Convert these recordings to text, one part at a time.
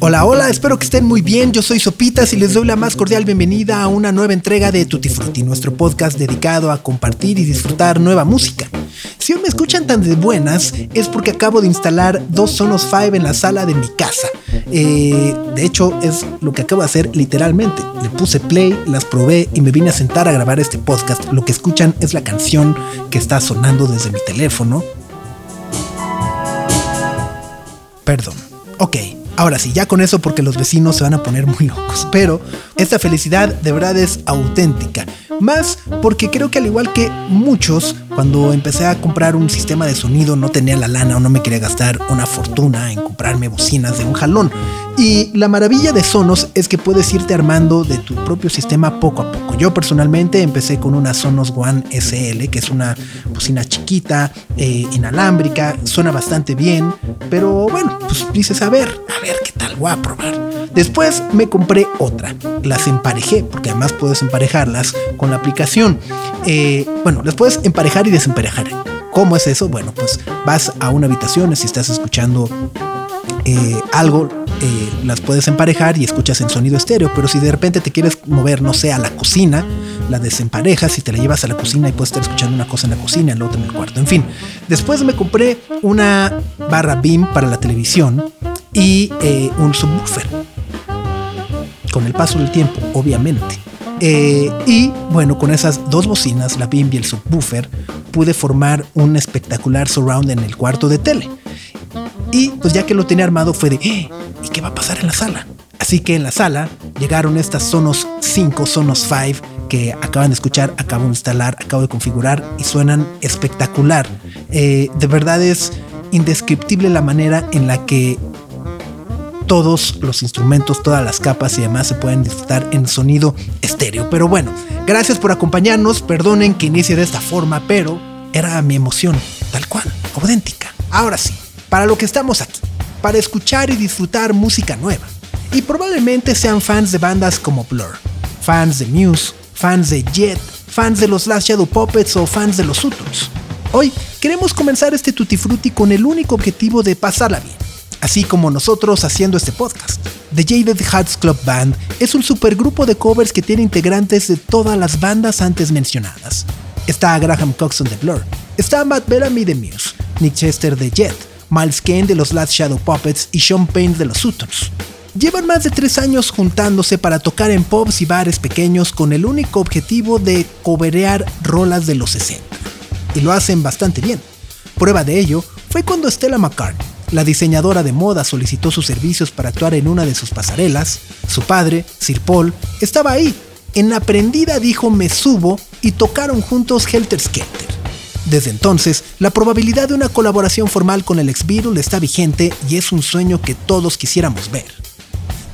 Hola, hola, espero que estén muy bien. Yo soy Sopitas y les doy la más cordial bienvenida a una nueva entrega de Tutti Frutti, nuestro podcast dedicado a compartir y disfrutar nueva música. Si me escuchan tan de buenas, es porque acabo de instalar dos Sonos 5 en la sala de mi casa. Eh, de hecho, es lo que acabo de hacer literalmente. Le puse play, las probé y me vine a sentar a grabar este podcast. Lo que escuchan es la canción que está sonando desde mi teléfono. Perdón. Ok, Ahora sí, ya con eso porque los vecinos se van a poner muy locos. Pero esta felicidad de verdad es auténtica. Más porque creo que al igual que muchos, cuando empecé a comprar un sistema de sonido no tenía la lana o no me quería gastar una fortuna en comprarme bocinas de un jalón. Y la maravilla de Sonos es que puedes irte armando de tu propio sistema poco a poco. Yo personalmente empecé con una Sonos One SL, que es una bocina chiquita, eh, inalámbrica, suena bastante bien, pero bueno, pues dices, a ver, a ver qué tal, voy a probar. Después me compré otra, las emparejé, porque además puedes emparejarlas con la aplicación. Eh, bueno, las puedes emparejar y desemparejar. ¿Cómo es eso? Bueno, pues vas a una habitación, si estás escuchando eh, algo, eh, las puedes emparejar y escuchas en sonido estéreo, pero si de repente te quieres mover, no sé, a la cocina, la desemparejas y te la llevas a la cocina y puedes estar escuchando una cosa en la cocina, la otra en el cuarto. En fin, después me compré una barra BIM para la televisión y eh, un subwoofer. Con el paso del tiempo, obviamente. y bueno, con esas dos bocinas, la BIM y el subwoofer, pude formar un espectacular surround en el cuarto de tele. Y pues ya que lo tenía armado fue de, eh, ¿y qué va a pasar en la sala? Así que en la sala llegaron estas Sonos 5, Sonos 5 que acaban de escuchar, acabo de instalar, acabo de configurar y suenan espectacular. Eh, de verdad es indescriptible la manera en la que todos los instrumentos, todas las capas y demás se pueden disfrutar en sonido estéreo. Pero bueno, gracias por acompañarnos, perdonen que inicie de esta forma, pero era mi emoción, tal cual, auténtica. Ahora sí, para lo que estamos aquí, para escuchar y disfrutar música nueva. Y probablemente sean fans de bandas como Blur, fans de Muse, fans de Jet, fans de los Last Shadow Puppets o fans de los Sutons. Hoy queremos comenzar este Tutti Frutti con el único objetivo de pasarla bien, así como nosotros haciendo este podcast. The Jaded Hearts Club Band es un supergrupo de covers que tiene integrantes de todas las bandas antes mencionadas. Está Graham Coxon de Blur, está Matt Bellamy de Muse, Nick Chester de Jet, Miles Kane de los Last Shadow Puppets y Sean Payne de los Sutons. Llevan más de tres años juntándose para tocar en pubs y bares pequeños con el único objetivo de coberear rolas de los 60. Y lo hacen bastante bien. Prueba de ello fue cuando Stella McCartney, la diseñadora de moda, solicitó sus servicios para actuar en una de sus pasarelas. Su padre, Sir Paul, estaba ahí. En la prendida dijo me subo y tocaron juntos Helter Skelter. Desde entonces, la probabilidad de una colaboración formal con el ex Beatle está vigente y es un sueño que todos quisiéramos ver.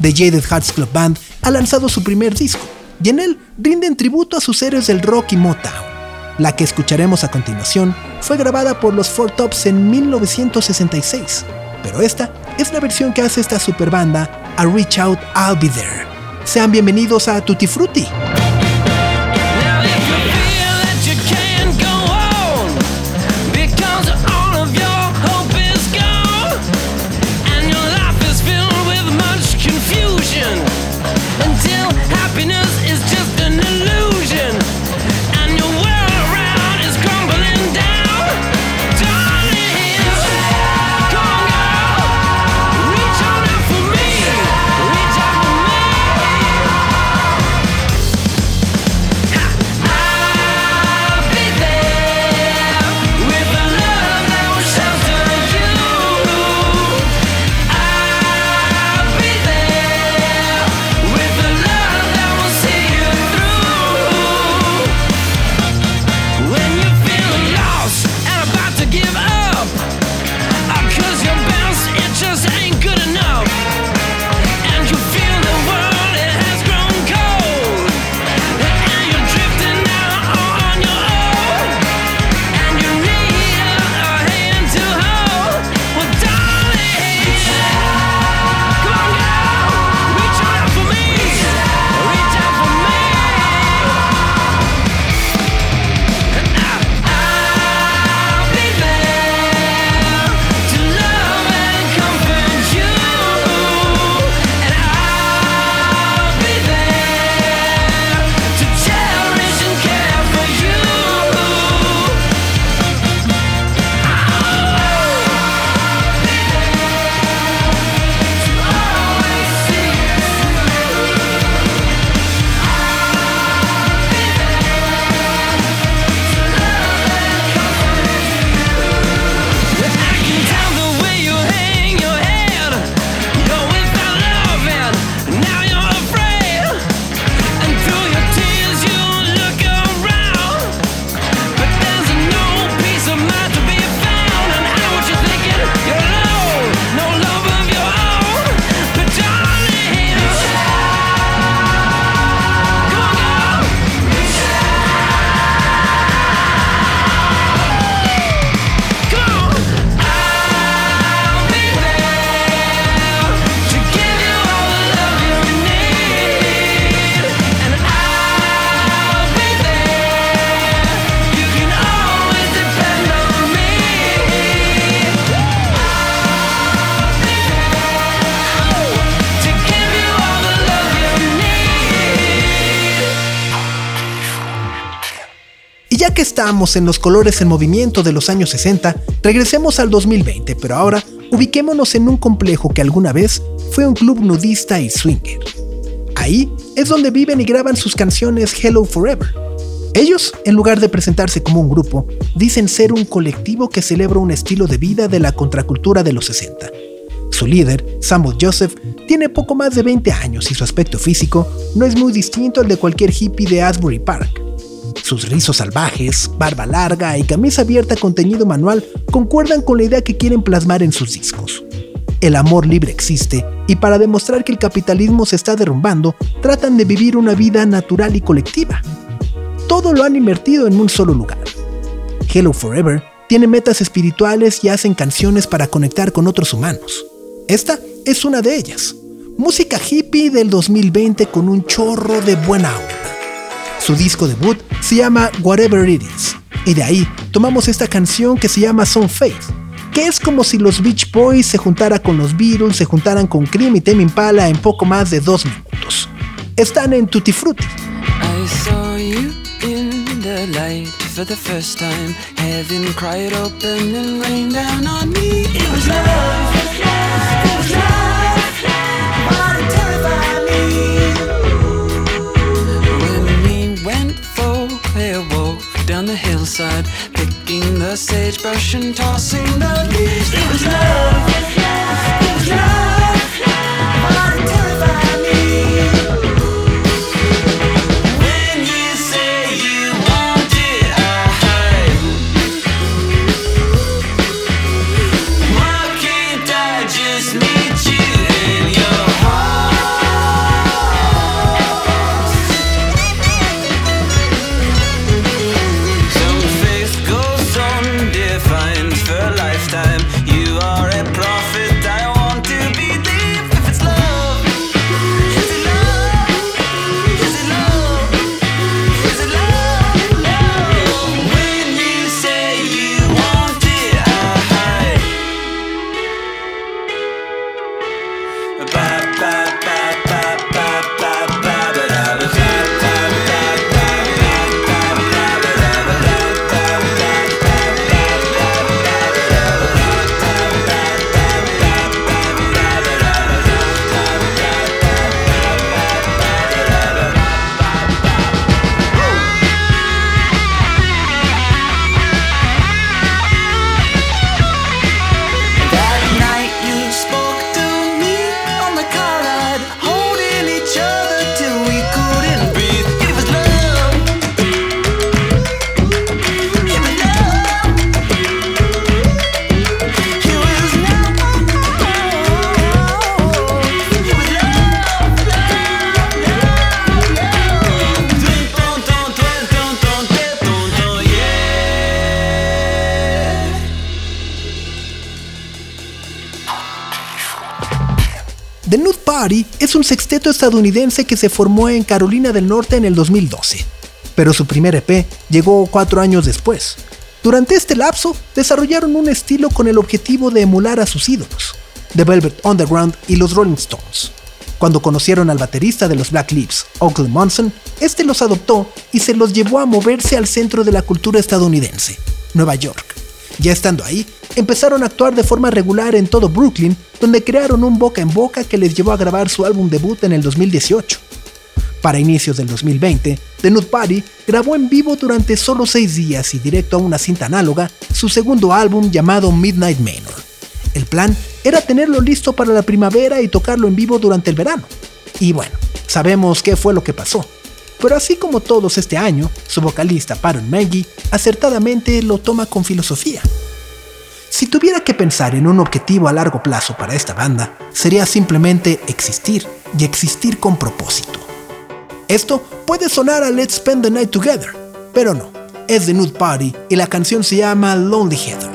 The Jaded Hearts Club Band ha lanzado su primer disco y en él rinden tributo a sus héroes del rock y Motown. La que escucharemos a continuación fue grabada por los Four Tops en 1966, pero esta es la versión que hace esta superbanda a Reach Out I'll Be There. Sean bienvenidos a Tutti Frutti. Estamos en los colores en movimiento de los años 60, regresemos al 2020, pero ahora ubiquémonos en un complejo que alguna vez fue un club nudista y swinger. Ahí es donde viven y graban sus canciones Hello Forever. Ellos, en lugar de presentarse como un grupo, dicen ser un colectivo que celebra un estilo de vida de la contracultura de los 60. Su líder, Samuel Joseph, tiene poco más de 20 años y su aspecto físico no es muy distinto al de cualquier hippie de Asbury Park. Sus rizos salvajes, barba larga y camisa abierta con teñido manual concuerdan con la idea que quieren plasmar en sus discos. El amor libre existe y para demostrar que el capitalismo se está derrumbando, tratan de vivir una vida natural y colectiva. Todo lo han invertido en un solo lugar. Hello Forever tiene metas espirituales y hacen canciones para conectar con otros humanos. Esta es una de ellas. Música hippie del 2020 con un chorro de buena onda. Su disco debut se llama Whatever It Is, y de ahí tomamos esta canción que se llama Some Faith, que es como si los Beach Boys se juntara con los Beatles, se juntaran con Cream y Tame Impala en poco más de dos minutos. Están en Tutti Frutti. I saw you in the light for the first time. Heaven cried open and rained down on me. It was love. Hillside, picking the sagebrush and tossing the leaves. It was love, it was love, but un sexteto estadounidense que se formó en Carolina del Norte en el 2012, pero su primer EP llegó cuatro años después. Durante este lapso, desarrollaron un estilo con el objetivo de emular a sus ídolos, The Velvet Underground y los Rolling Stones. Cuando conocieron al baterista de los Black Lips, Oakley Monson, este los adoptó y se los llevó a moverse al centro de la cultura estadounidense, Nueva York. Ya estando ahí, empezaron a actuar de forma regular en todo Brooklyn, donde crearon un boca en boca que les llevó a grabar su álbum debut en el 2018. Para inicios del 2020, The Nude Party grabó en vivo durante solo seis días y directo a una cinta análoga su segundo álbum llamado Midnight Manor. El plan era tenerlo listo para la primavera y tocarlo en vivo durante el verano. Y bueno, sabemos qué fue lo que pasó. Pero así como todos este año, su vocalista Paron Maggie acertadamente lo toma con filosofía. Si tuviera que pensar en un objetivo a largo plazo para esta banda, sería simplemente existir y existir con propósito. Esto puede sonar a Let's Spend the Night Together, pero no, es The Nude Party y la canción se llama Lonely Heather.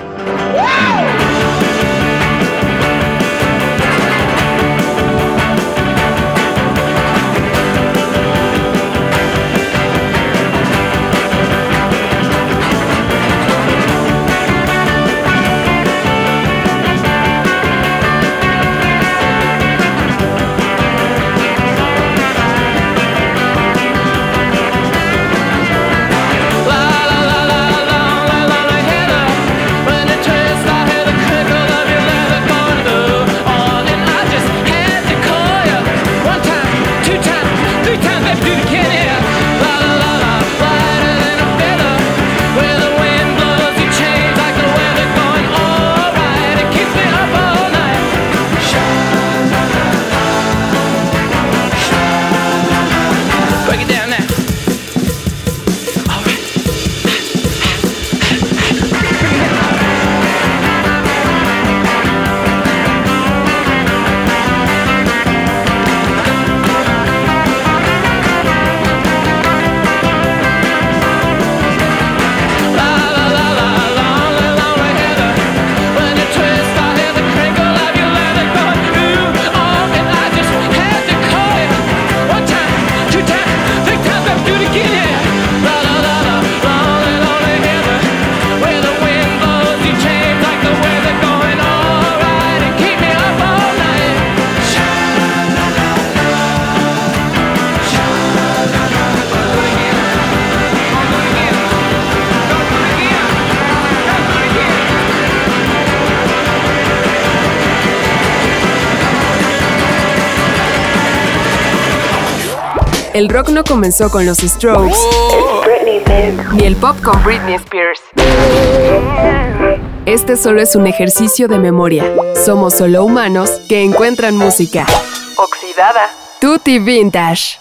El rock no comenzó con los Strokes, ni el pop con Britney Spears. Este solo es un ejercicio de memoria. Somos solo humanos que encuentran música. Oxidada. Tutti Vintage.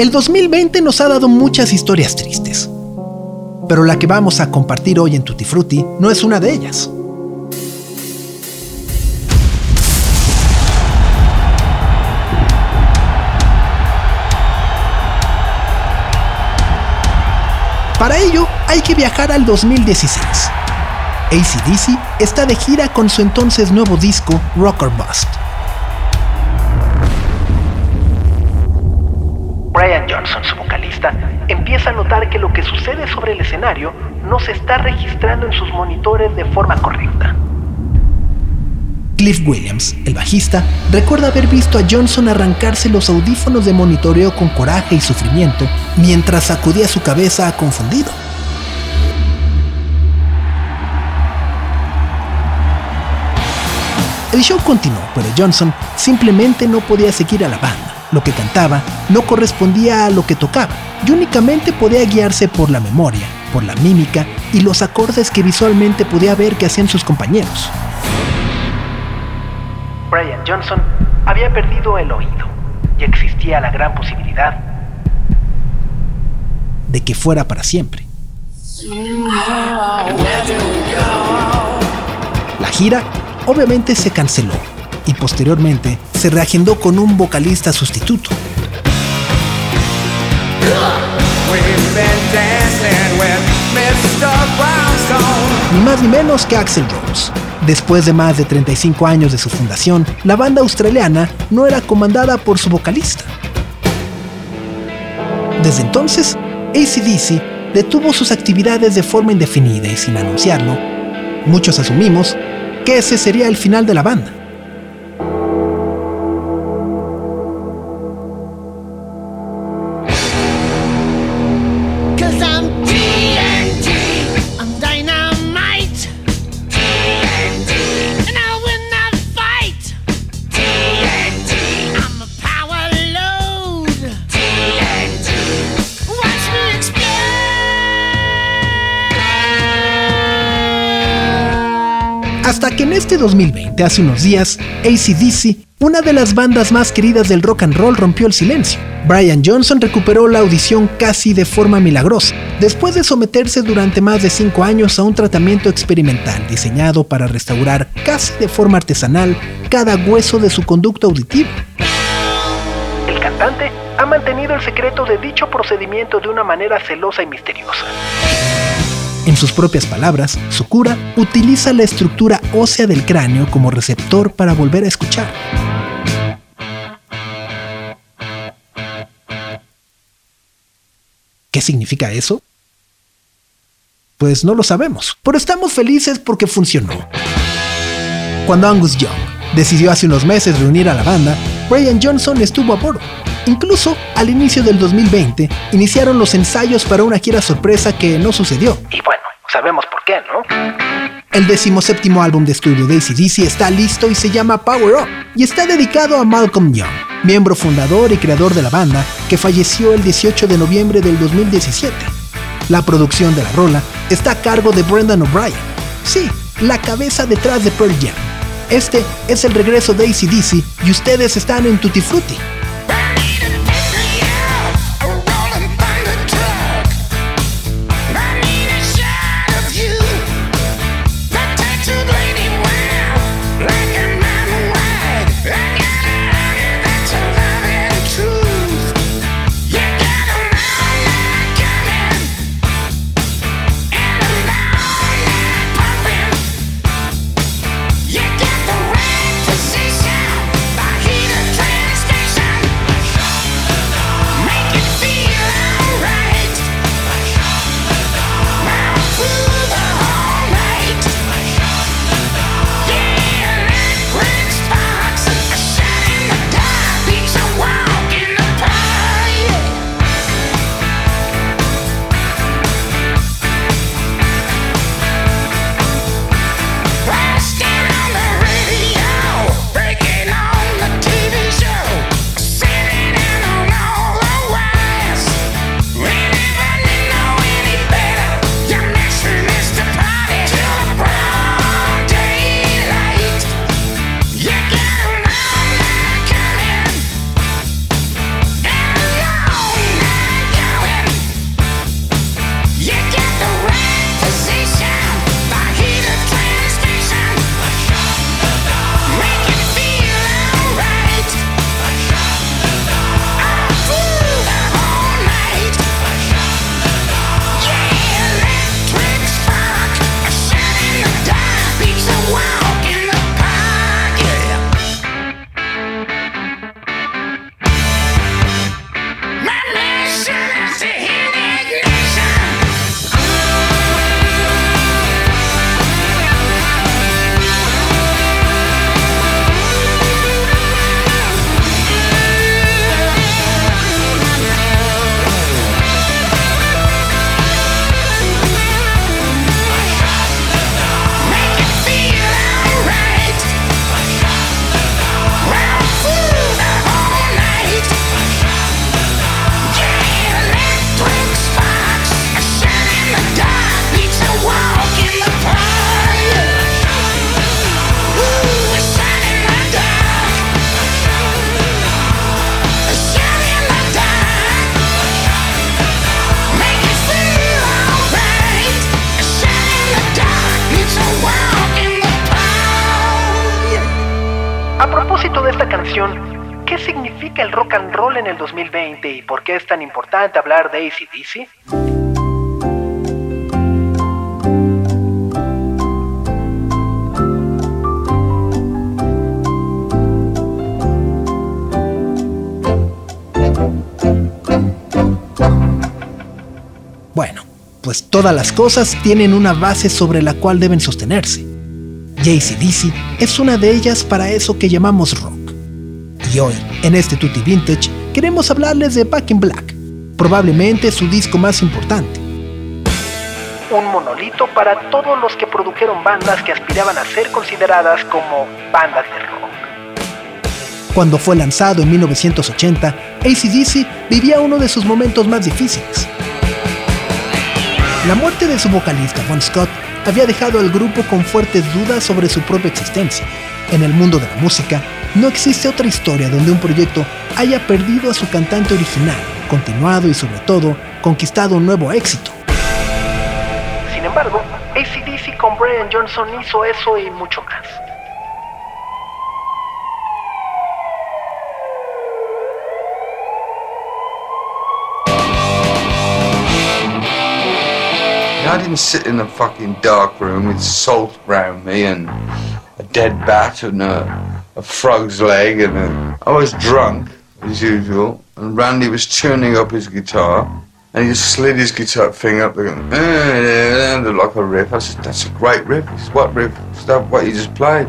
El 2020 nos ha dado muchas historias tristes, pero la que vamos a compartir hoy en Tutti Frutti no es una de ellas. Para ello, hay que viajar al 2016. ACDC está de gira con su entonces nuevo disco Rocker Bust. Johnson, su vocalista, empieza a notar que lo que sucede sobre el escenario no se está registrando en sus monitores de forma correcta. Cliff Williams, el bajista, recuerda haber visto a Johnson arrancarse los audífonos de monitoreo con coraje y sufrimiento mientras sacudía su cabeza confundido. El show continuó, pero Johnson simplemente no podía seguir a la banda. Lo que cantaba no correspondía a lo que tocaba y únicamente podía guiarse por la memoria, por la mímica y los acordes que visualmente podía ver que hacían sus compañeros. Brian Johnson había perdido el oído y existía la gran posibilidad de que fuera para siempre. La gira obviamente se canceló y posteriormente se reagendó con un vocalista sustituto. Ni más ni menos que Axel Rose. Después de más de 35 años de su fundación, la banda australiana no era comandada por su vocalista. Desde entonces, ACDC detuvo sus actividades de forma indefinida y sin anunciarlo, muchos asumimos que ese sería el final de la banda. 2020, hace unos días, ACDC, una de las bandas más queridas del rock and roll, rompió el silencio. Brian Johnson recuperó la audición casi de forma milagrosa, después de someterse durante más de 5 años a un tratamiento experimental diseñado para restaurar casi de forma artesanal cada hueso de su conducto auditivo. El cantante ha mantenido el secreto de dicho procedimiento de una manera celosa y misteriosa. En sus propias palabras, su cura utiliza la estructura ósea del cráneo como receptor para volver a escuchar. ¿Qué significa eso? Pues no lo sabemos, pero estamos felices porque funcionó. Cuando Angus Young decidió hace unos meses reunir a la banda, Brian Johnson estuvo a bordo. Incluso al inicio del 2020 iniciaron los ensayos para una gira sorpresa que no sucedió. Y bueno, sabemos por qué, ¿no? El decimoséptimo álbum de estudio de ACDC está listo y se llama Power Up y está dedicado a Malcolm Young, miembro fundador y creador de la banda que falleció el 18 de noviembre del 2017. La producción de la rola está a cargo de Brendan O'Brien. Sí, la cabeza detrás de Pearl Jam. Este es el regreso de ACDC y ustedes están en Tutti Frutti. Es tan importante hablar de ACDC? Bueno, pues todas las cosas tienen una base sobre la cual deben sostenerse. JCDC es una de ellas para eso que llamamos rock. Y hoy, en este Tutti Vintage, queremos hablarles de Back in Black, probablemente su disco más importante. Un monolito para todos los que produjeron bandas que aspiraban a ser consideradas como bandas de rock. Cuando fue lanzado en 1980, ACDC vivía uno de sus momentos más difíciles. La muerte de su vocalista, Bon Scott, había dejado al grupo con fuertes dudas sobre su propia existencia. En el mundo de la música, no existe otra historia donde un proyecto haya perdido a su cantante original, continuado y sobre todo conquistado un nuevo éxito. Sin embargo, ACDC con Brian Johnson hizo eso y mucho más. I didn't sit in a fucking dark room with salt around me and a dead bat and a, a frog's leg and a, I was drunk as usual and Randy was tuning up his guitar and he slid his guitar thing up and like a riff. I said, that's a great riff. He said, what riff? Stuff what you just played.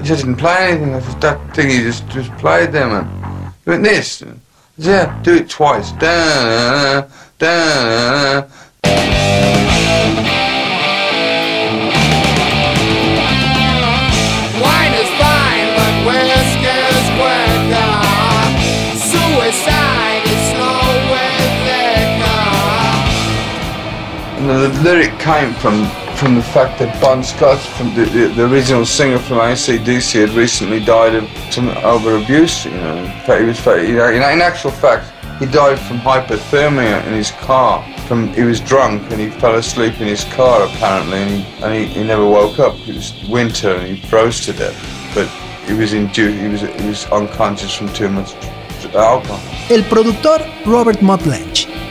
He said, didn't play anything. I said, that thing you just, just played there, man. He went, this. I said, yeah, do it twice. Da, da, da, Wine the lyric came from from the fact that Bon Scott, from the, the, the original singer from ACDC, had recently died of some over abuse. You know, in he was, you know, in actual fact, he died from hypothermia in his car. From he was drunk and he fell asleep in his car apparently, and he, and he, he never woke up. It was winter and he froze to death. But he was induced, he was he was unconscious from too much alcohol. El productor Robert Mutt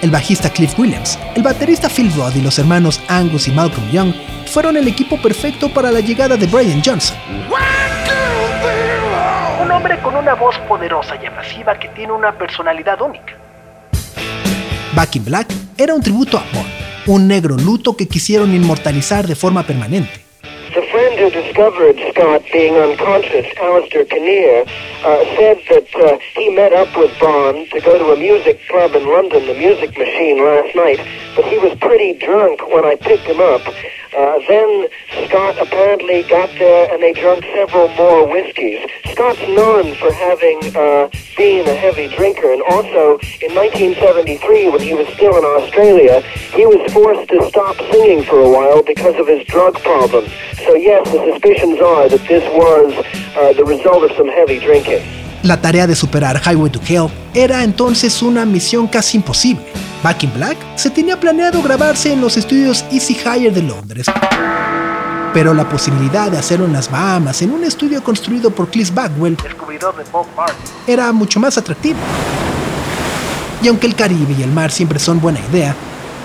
el bajista Cliff Williams, el baterista Phil Rodd y los hermanos Angus y Malcolm Young fueron el equipo perfecto para la llegada de Brian Johnson. Un hombre con una voz poderosa y abrasiva que tiene una personalidad única. Back in Black era un tributo a Bon, un negro luto que quisieron inmortalizar de forma permanente. Who discovered Scott being unconscious, Alistair Kinnear, uh, said that uh, he met up with Bond to go to a music club in London, the Music Machine, last night, but he was pretty drunk when I picked him up. Uh, then Scott apparently got there and they drank several more whiskeys. Scott's known for having uh, been a heavy drinker, and also in 1973, when he was still in Australia, he was forced to stop singing for a while because of his drug problems. So yes, the suspicions are that this was the result of some heavy drinking. La tarea de superar Highway to Hell era entonces una misión casi imposible. Back in Black se tenía planeado grabarse en los estudios Easy Hire de Londres, pero la posibilidad de hacerlo en las Bahamas, en un estudio construido por Cliff Bagwell, era mucho más atractivo. Y aunque el Caribe y el mar siempre son buena idea,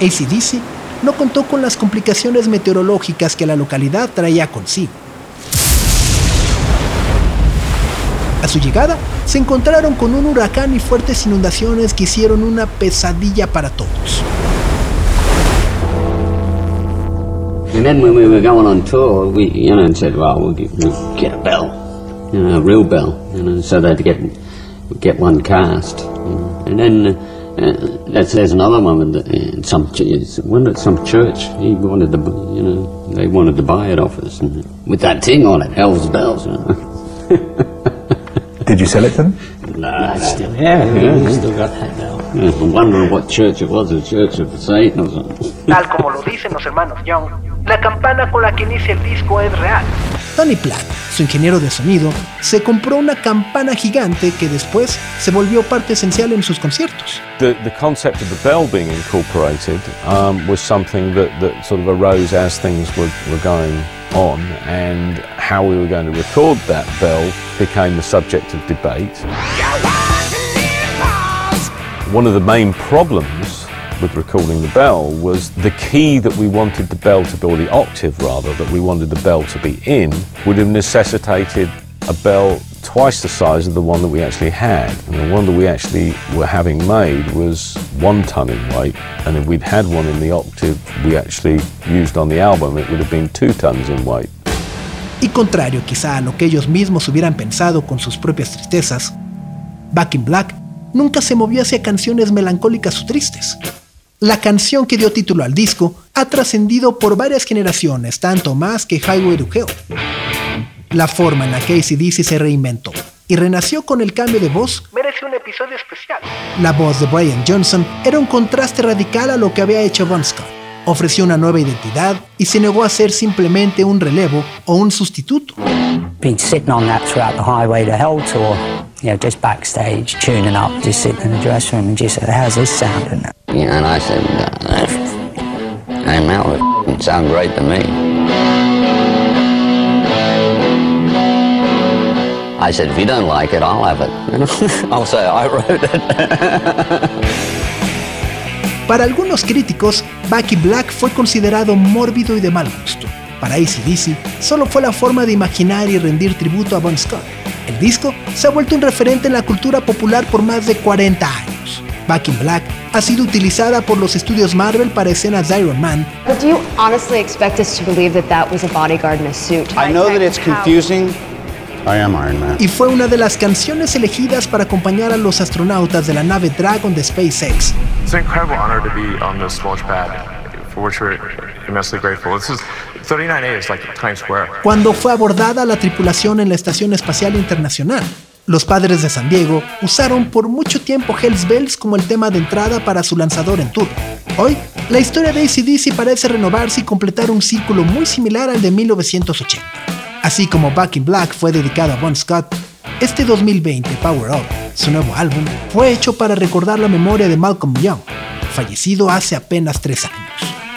ACDC no contó con las complicaciones meteorológicas que la localidad traía consigo. A su llegada, se encontraron con un huracán y fuertes inundaciones que hicieron una pesadilla para todos. And then when we were going on tour, we, you know, said, well, we'll get, we'll get a bell, you a real bell, you know, so they'd get, get one cast. You know. And then uh, that's, there's another one with the, uh, some, ch- it's- one at some church. He wanted to, you know, they wanted to buy it off us, and with that thing on it, Hell's Bells. You know. Did you sell it to them? Nah, it's still yeah, yeah, still got that bell. Yeah, I'm wondering what church it was, a church of Satan or something. Tal como lo dicen los hermanos Young, la campana con la que inicia el disco es real. Tony Platt, su ingeniero de sonido, se compró una campana gigante que después se volvió parte esencial en sus conciertos. The, the concept of the bell being incorporated um, was something that, that sort of arose as things were, were going on, and how we were going to record that bell became the subject of debate. One of the main problems with recording the bell was the key that we wanted the bell to be, or the octave rather, that we wanted the bell to be in, would have necessitated a bell twice the size of the one that we actually had. And the one that we actually were having made was one ton in weight, and if we'd had one in the octave we actually used on the album, it would have been two tons in weight. Y contrario quizá a lo que ellos mismos hubieran pensado con sus propias tristezas, Back in Black nunca se movió hacia canciones melancólicas o tristes. La canción que dio título al disco ha trascendido por varias generaciones, tanto más que Highway to Hell. La forma en la que ACDC se reinventó y renació con el cambio de voz Merece un episodio especial. La voz de Brian Johnson era un contraste radical a lo que había hecho Bon Scott. Ofreció una nueva identidad y se negó a ser simplemente un relevo o un sustituto. Been sitting on that throughout the Highway to Hell tour. You know, just backstage, tuning up, just sitting in the dressing room and just said, how's this sounding? Yeah, and I said, uh, hey, f***ing sound great to me. I said, if you don't like it, I'll have it. I'll say I wrote it. Para algunos críticos, Back in Black fue considerado mórbido y de mal gusto. Para ACDC, solo fue la forma de imaginar y rendir tributo a Bon Scott. El disco se ha vuelto un referente en la cultura popular por más de 40 años. Back in Black ha sido utilizada por los estudios Marvel para escenas de Iron Man But do you honestly expect us to believe that that was a bodyguard in a suit? I know that it's confusing. I am Iron Man. y fue una de las canciones elegidas para acompañar a los astronautas de la nave Dragon de SpaceX. It's an incredible honor to be on this launch pad, for which we're immensely grateful. This is 39A is like Times Square. cuando fue abordada la tripulación en la Estación Espacial Internacional. Los padres de San Diego usaron por mucho tiempo Hells Bells como el tema de entrada para su lanzador en tour. Hoy, la historia de ACDC parece renovarse y completar un círculo muy similar al de 1980. Así como Back in Black fue dedicado a Bon Scott, este 2020 Power Up, su nuevo álbum, fue hecho para recordar la memoria de Malcolm Young, fallecido hace apenas tres años.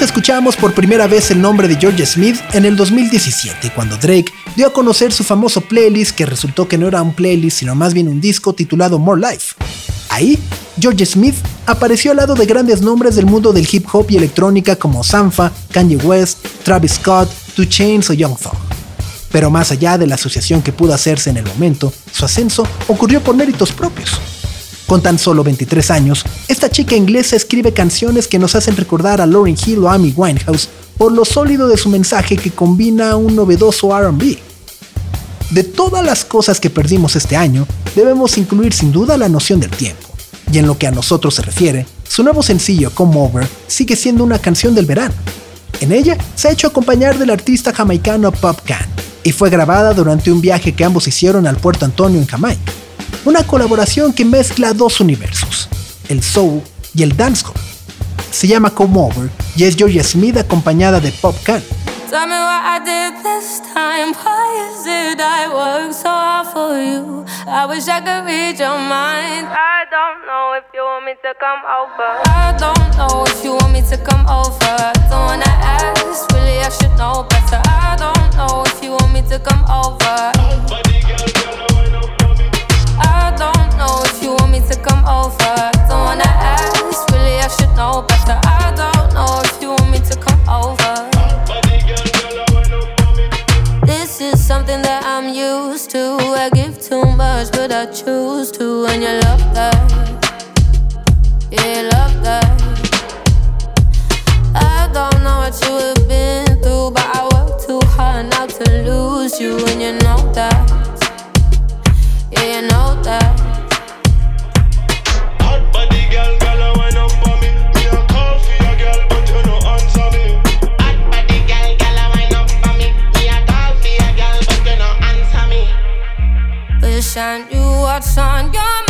Escuchamos por primera vez el nombre de George Smith en el 2017, cuando Drake dio a conocer su famoso playlist que resultó que no era un playlist, sino más bien un disco titulado More Life. Ahí, George Smith apareció al lado de grandes nombres del mundo del hip hop y electrónica como Sanfa, Kanye West, Travis Scott, Two Chainz o Young Thug. Pero más allá de la asociación que pudo hacerse en el momento, su ascenso ocurrió por méritos propios. Con tan solo 23 años, esta chica inglesa escribe canciones que nos hacen recordar a Lauryn Hill o Amy Winehouse por lo sólido de su mensaje que combina un novedoso RB. De todas las cosas que perdimos este año, debemos incluir sin duda la noción del tiempo. Y en lo que a nosotros se refiere, su nuevo sencillo, Come Over, sigue siendo una canción del verano. En ella se ha hecho acompañar del artista jamaicano Pop Can y fue grabada durante un viaje que ambos hicieron al Puerto Antonio en Jamaica una colaboración que mezcla dos universos, el soul y el dancehall. Se llama Come Over y es Georgia Smith acompañada de Pop Can. Tell me what I did this time. Why is it I work so hard for you? I wish I could read your mind. I don't know if you want me to come over. I don't know if you want me to come over. Don't wanna ask, really I should know better. I don't know if you want me to come over. I don't know if you want me to come over. Don't wanna ask, really I should know better. I don't know if you want me to come over. This is something that I'm used to. I give too much, but I choose to, and you love that. Yeah, love that. I don't know what you have been through, but I work too hard not to lose you, and you know that. Yeah, you know that. Wish I knew what's on your mind.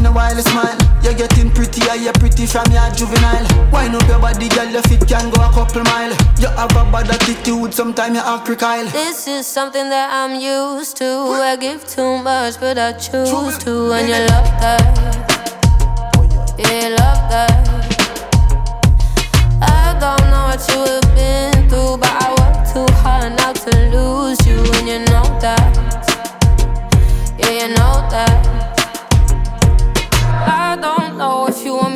it's a while, smile. You're getting prettier, you're pretty from your juvenile. Wine up your body, girl, your feet can go a couple mile. You have a bad attitude, sometimes you act crocodile. This is something that I'm used to. I give too much, but I choose to, and you love that. Yeah, you love that. I don't know what you have been through, but I work too hard not to lose you, and you know that. Yeah, you know that.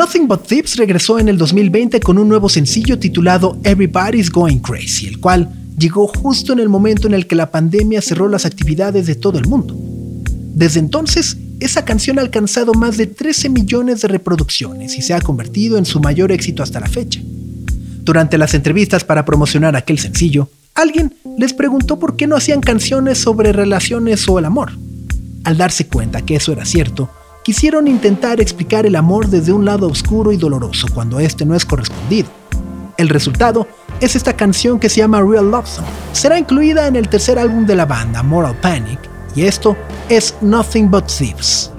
Nothing But Thieves regresó en el 2020 con un nuevo sencillo titulado Everybody's Going Crazy, el cual llegó justo en el momento en el que la pandemia cerró las actividades de todo el mundo. Desde entonces, esa canción ha alcanzado más de 13 millones de reproducciones y se ha convertido en su mayor éxito hasta la fecha. Durante las entrevistas para promocionar aquel sencillo, alguien les preguntó por qué no hacían canciones sobre relaciones o el amor. Al darse cuenta que eso era cierto, quisieron intentar explicar el amor desde un lado oscuro y doloroso cuando este no es correspondido. El resultado es esta canción que se llama Real Love Song. Será incluida en el tercer álbum de la banda, Moral Panic, y esto es Nothing But Thieves.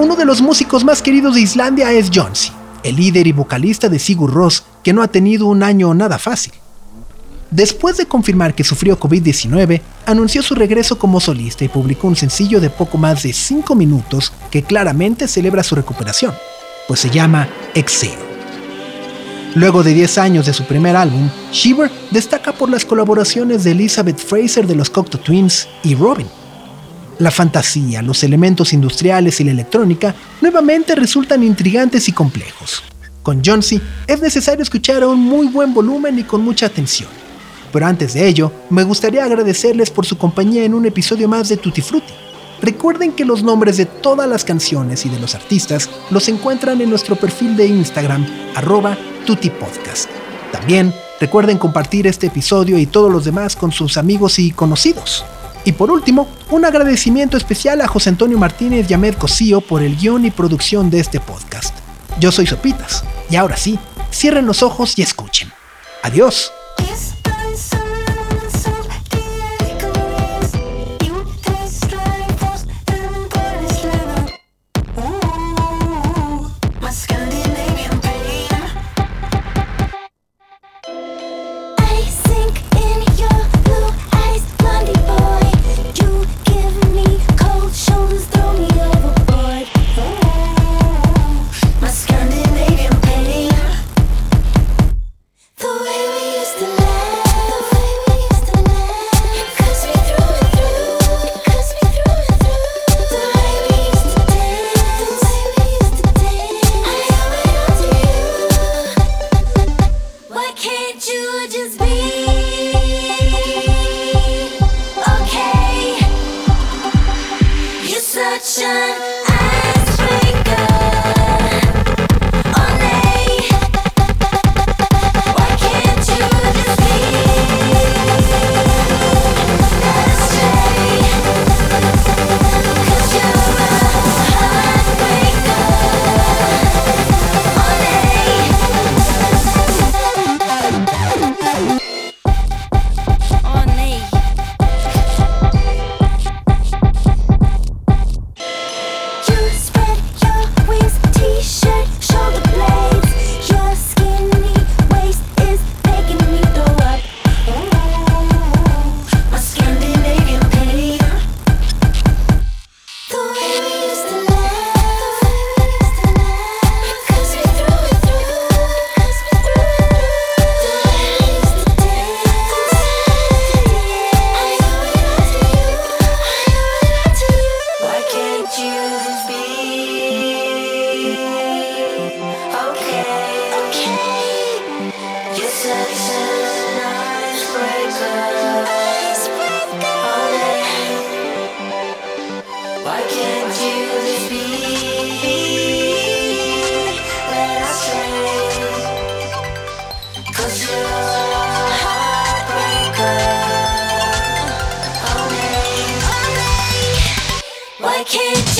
Uno de los músicos más queridos de Islandia es Jonsi, el líder y vocalista de Sigur Rós, que no ha tenido un año nada fácil. Después de confirmar que sufrió COVID-19, anunció su regreso como solista y publicó un sencillo de poco más de 5 minutos que claramente celebra su recuperación, pues se llama Exhale. Luego de 10 años de su primer álbum, Shiver destaca por las colaboraciones de Elizabeth Fraser de los Cocteau Twins y Robin. La fantasía, los elementos industriales y la electrónica nuevamente resultan intrigantes y complejos. Con Johnsy es necesario escuchar a un muy buen volumen y con mucha atención. Pero antes de ello, me gustaría agradecerles por su compañía en un episodio más de Tutti Frutti. Recuerden que los nombres de todas las canciones y de los artistas los encuentran en nuestro perfil de Instagram, arroba tutipodcast. También recuerden compartir este episodio y todos los demás con sus amigos y conocidos. Y por último, un agradecimiento especial a José Antonio Martínez y Ahmed Cosío por el guion y producción de este podcast. Yo soy Sopitas, y ahora sí, cierren los ojos y escuchen. Adiós. reflection Why can't